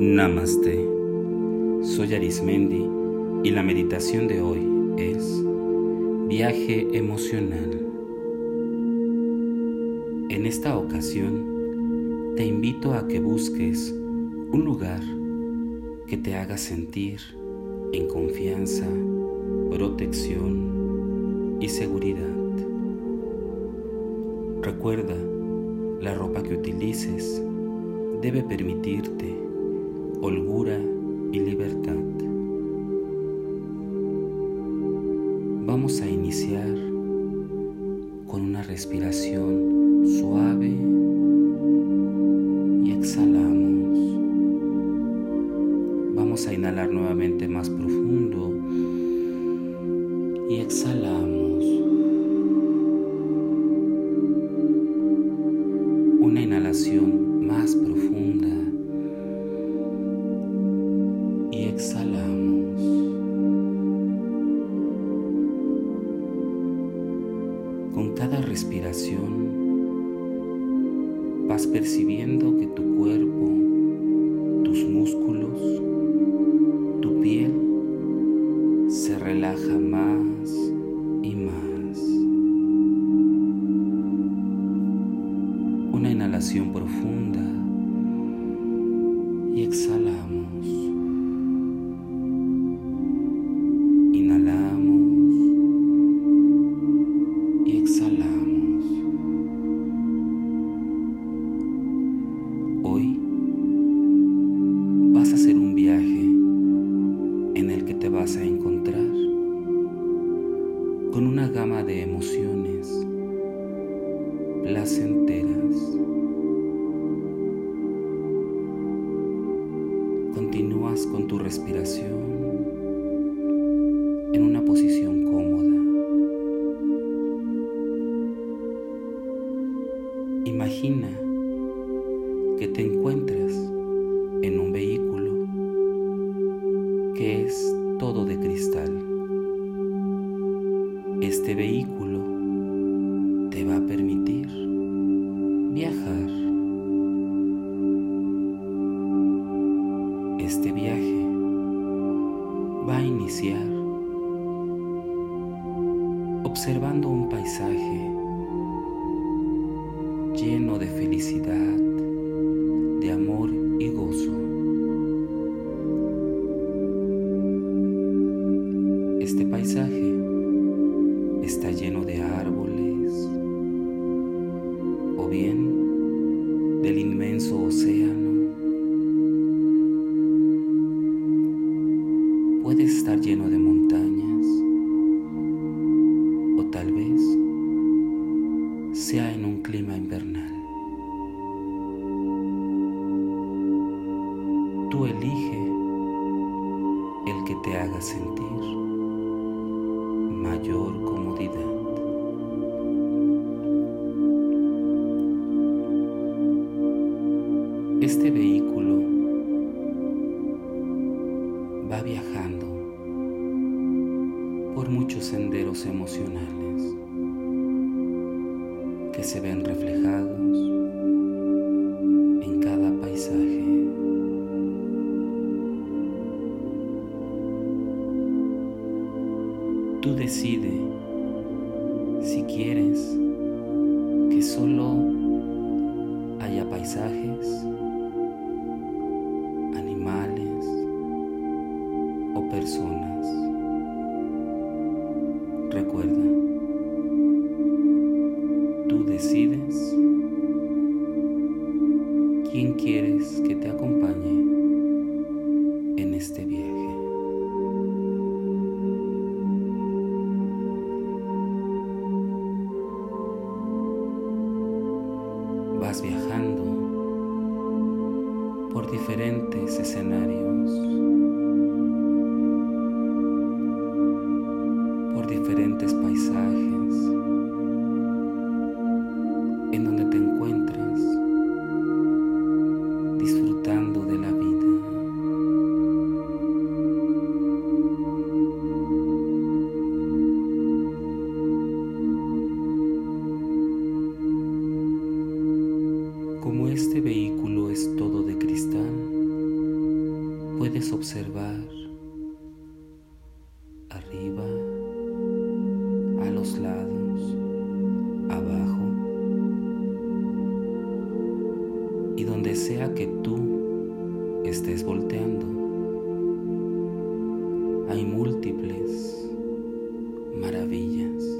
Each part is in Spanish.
Namaste. Soy Arismendi y la meditación de hoy es Viaje emocional. En esta ocasión te invito a que busques un lugar que te haga sentir en confianza, protección y seguridad. Recuerda, la ropa que utilices debe permitirte holgura y libertad. Vamos a iniciar con una respiración suave y exhalamos. Vamos a inhalar nuevamente más profundo y exhalamos. Con cada respiración vas percibiendo que tu cuerpo, tus músculos, Con tu respiración en una posición cómoda. Imagina que te encuentras en un vehículo que es todo de cristal. Este vehículo te va a permitir viajar. Este viaje va a iniciar observando un paisaje lleno de felicidad, de amor y gozo. Este paisaje está lleno estar lleno de montañas o tal vez sea en un clima invernal. Tú elige el que te haga sentir mayor comodidad. Senderos emocionales que se ven reflejados en cada paisaje. Tú decides si quieres que solo haya paisajes, animales o personas. Decides quién quieres que te acompañe en este viaje. vas viajando por diferentes escenarios, por diferentes paisajes, este vehículo es todo de cristal, puedes observar arriba, a los lados, abajo y donde sea que tú estés volteando. Hay múltiples maravillas.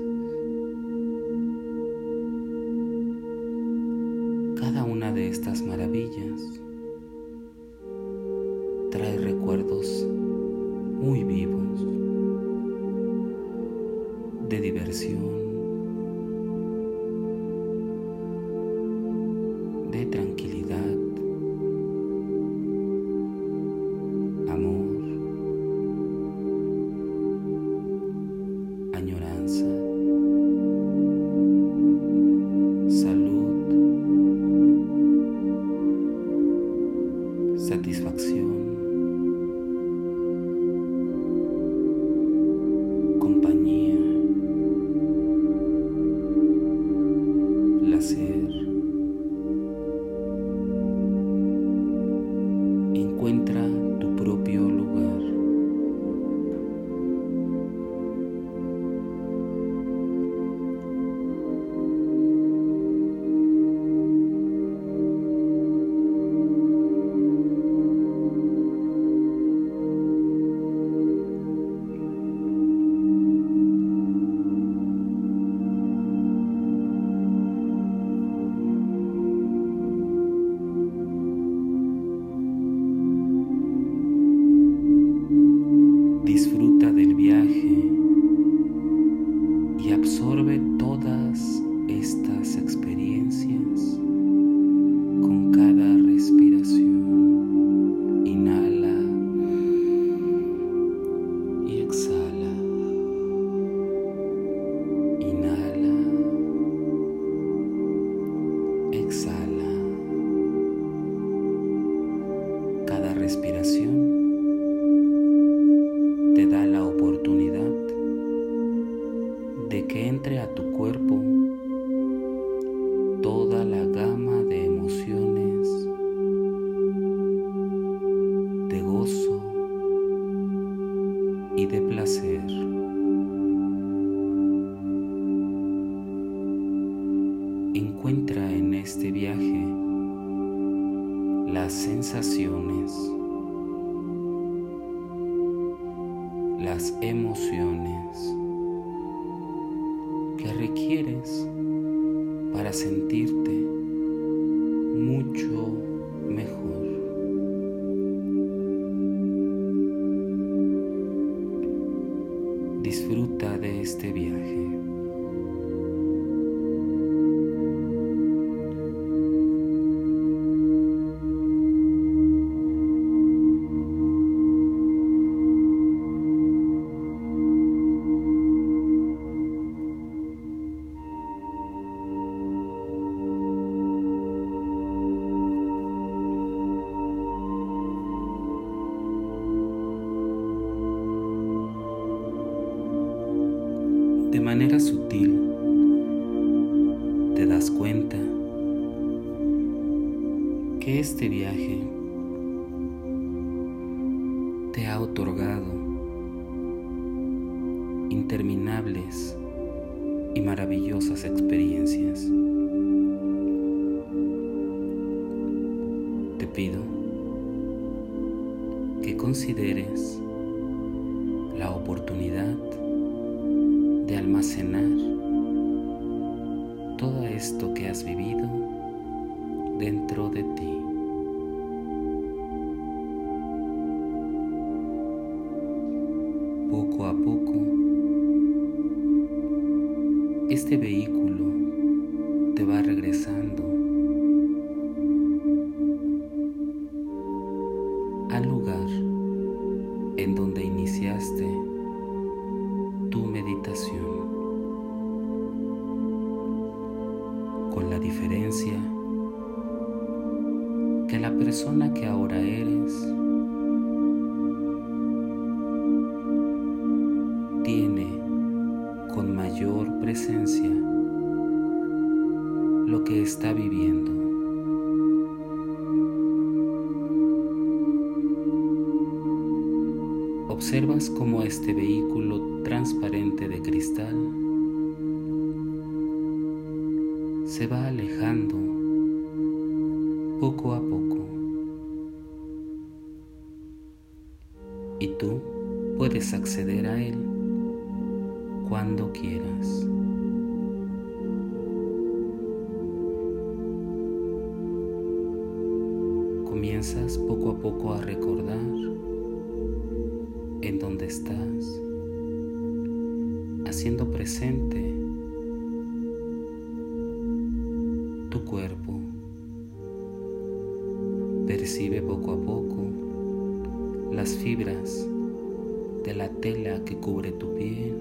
acompañe. experience. Las emociones que requieres para sentirte mucho mejor. Disfruta de este viaje. De manera sutil te das cuenta que este viaje te ha otorgado interminables y maravillosas experiencias. Te pido que consideres la oportunidad de almacenar todo esto que has vivido dentro de ti. Poco a poco, este vehículo te va regresando al lugar en donde iniciaste meditación, con la diferencia que la persona que ahora eres tiene con mayor presencia lo que está viviendo. Observas cómo este vehículo transparente de cristal se va alejando poco a poco. Y tú puedes acceder a él cuando quieras. Comienzas poco a poco a tu cuerpo. Percibe poco a poco las fibras de la tela que cubre tu piel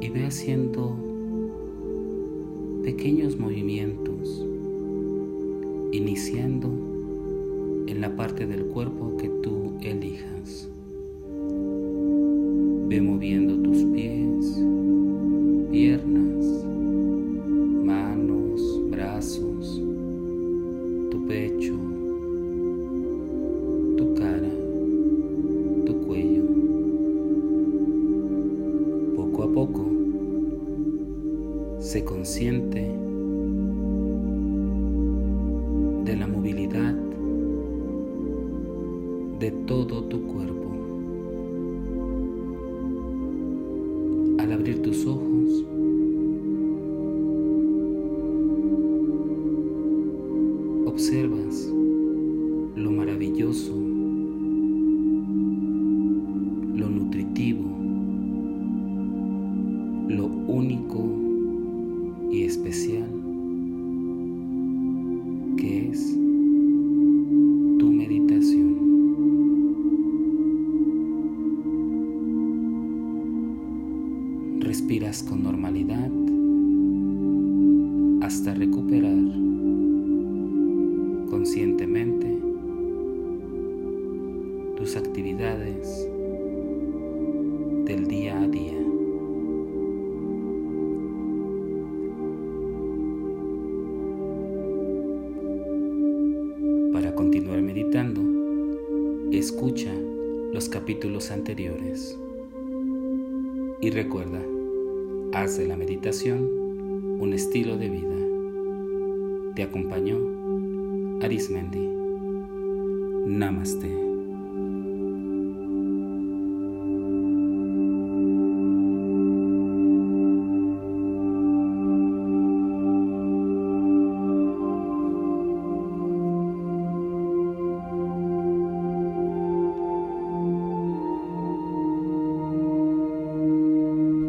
y ve haciendo pequeños movimientos, iniciando en la parte del cuerpo que tú elijas. Ve moviendo de todo tu cuerpo. Al abrir tus ojos, observas lo maravilloso, lo nutritivo, lo único y especial del día a día. Para continuar meditando, escucha los capítulos anteriores y recuerda, haz de la meditación un estilo de vida. Te acompañó Arismendi. Namaste.